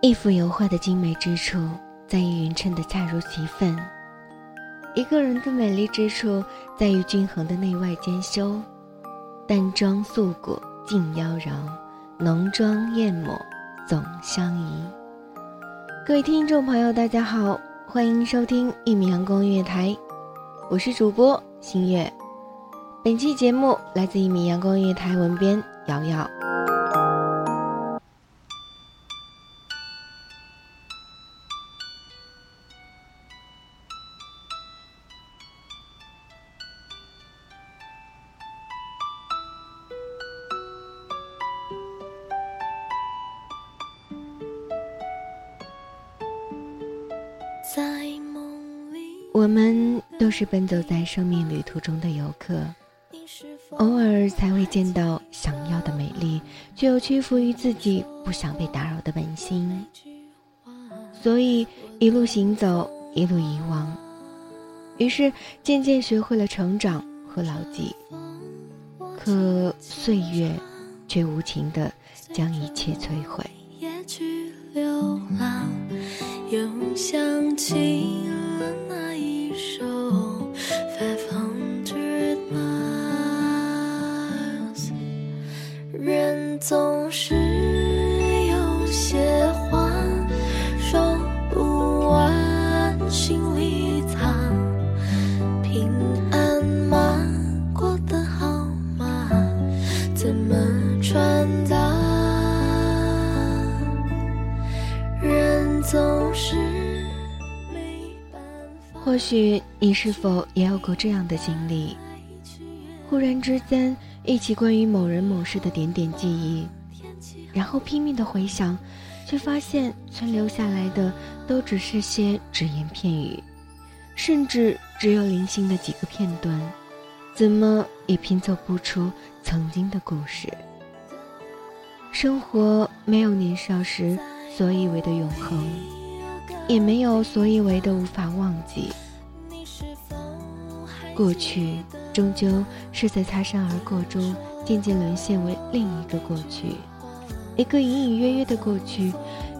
一幅油画的精美之处，在于匀称的恰如其分；一个人的美丽之处，在于均衡的内外兼修。淡妆素裹尽妖娆，浓妆艳抹总相宜。各位听众朋友，大家好，欢迎收听一米阳光音乐台，我是主播新月。本期节目来自一米阳光音乐台文编瑶瑶。我们都是奔走在生命旅途中的游客，偶尔才会见到想要的美丽，却又屈服于自己不想被打扰的本心。所以一路行走，一路遗忘，于是渐渐学会了成长和牢记。可岁月却无情地将一切摧毁。也去流浪又想起许你是否也有过这样的经历？忽然之间，忆起关于某人某事的点点记忆，然后拼命的回想，却发现存留下来的都只是些只言片语，甚至只有零星的几个片段，怎么也拼凑不出曾经的故事。生活没有年少时所以为的永恒，也没有所以为的无法忘记。过去终究是在擦身而过中，渐渐沦陷为另一个过去，一个隐隐约约的过去，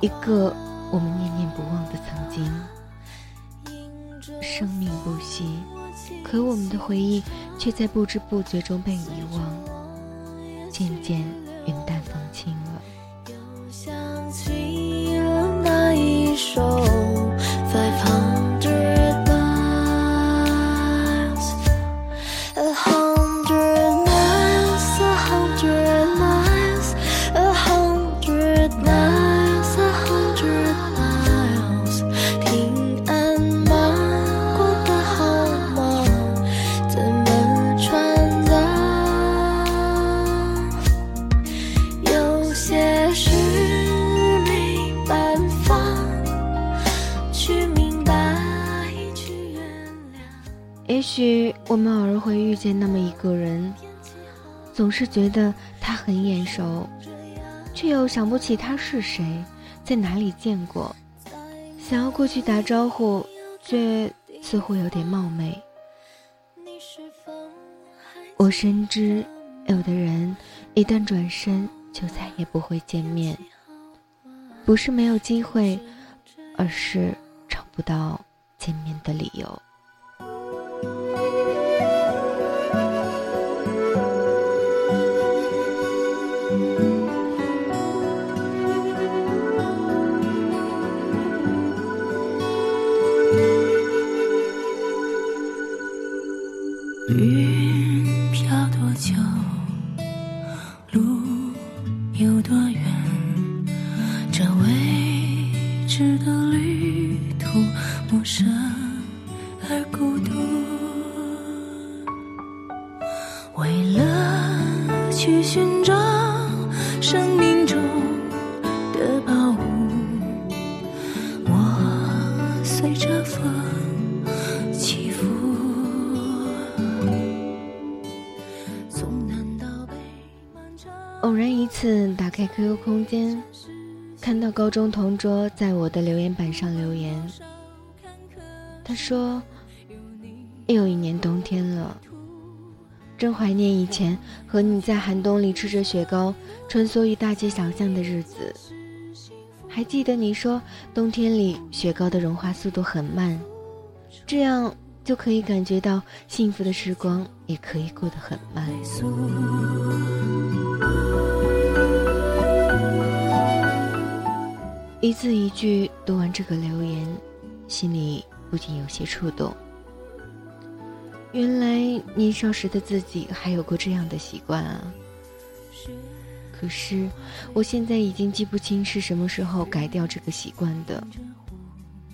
一个我们念念不忘的曾经。生命不息，可我们的回忆却在不知不觉中被遗忘，渐渐云淡风我们偶尔会遇见那么一个人，总是觉得他很眼熟，却又想不起他是谁，在哪里见过。想要过去打招呼，却似乎有点冒昧。我深知，有的人一旦转身，就再也不会见面。不是没有机会，而是找不到见面的理由。云飘多久路有多远这未知的旅途陌生而孤独。为了去寻找生命中的宝物打开 QQ 空间，看到高中同桌在我的留言板上留言，他说：“又一年冬天了，真怀念以前和你在寒冬里吃着雪糕，穿梭于大街小巷的日子。还记得你说冬天里雪糕的融化速度很慢，这样就可以感觉到幸福的时光也可以过得很慢。”一字一句读完这个留言，心里不禁有些触动。原来年少时的自己还有过这样的习惯啊！可是我现在已经记不清是什么时候改掉这个习惯的，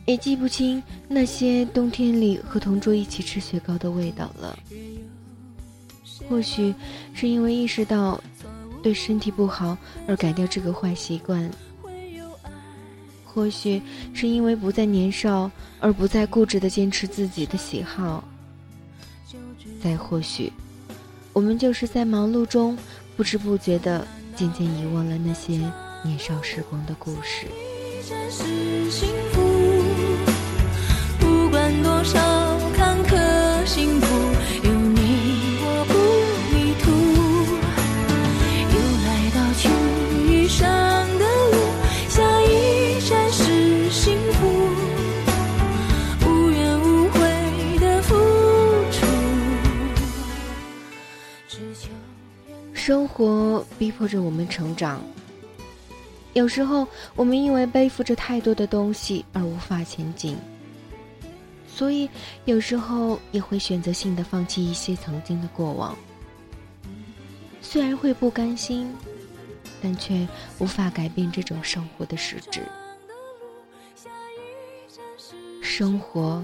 也记不清那些冬天里和同桌一起吃雪糕的味道了。或许是因为意识到对身体不好而改掉这个坏习惯。或许是因为不再年少，而不再固执的坚持自己的喜好。再或许，我们就是在忙碌中，不知不觉的渐渐遗忘了那些年少时光的故事。生活逼迫着我们成长，有时候我们因为背负着太多的东西而无法前进，所以有时候也会选择性的放弃一些曾经的过往。虽然会不甘心，但却无法改变这种生活的实质。生活，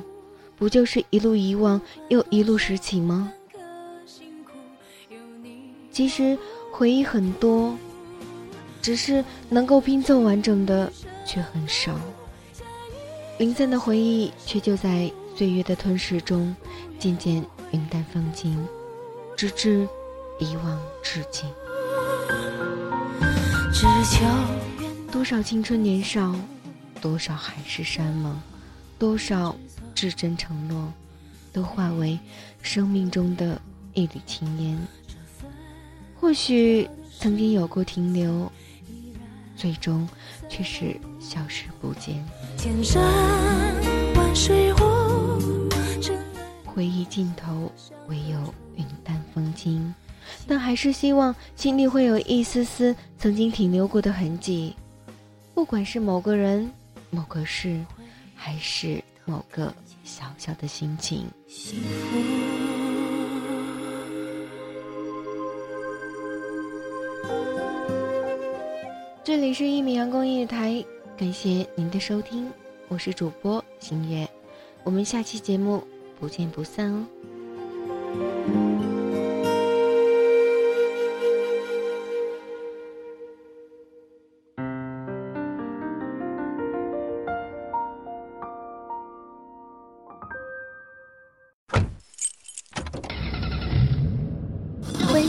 不就是一路遗忘又一路拾起吗？其实回忆很多，只是能够拼凑完整的却很少。零散的回忆却就在岁月的吞噬中渐渐云淡风轻，直至遗忘至今。只求多少青春年少，多少海誓山盟，多少至真承诺，都化为生命中的一缕青烟。或许曾经有过停留，最终却是消失不见。千山万水或尘回忆尽头，唯有云淡风轻。但还是希望心里会有一丝丝曾经停留过的痕迹，不管是某个人、某个事，还是某个小小的心情。幸福。这里是一米阳光音乐台，感谢您的收听，我是主播星月，我们下期节目不见不散哦。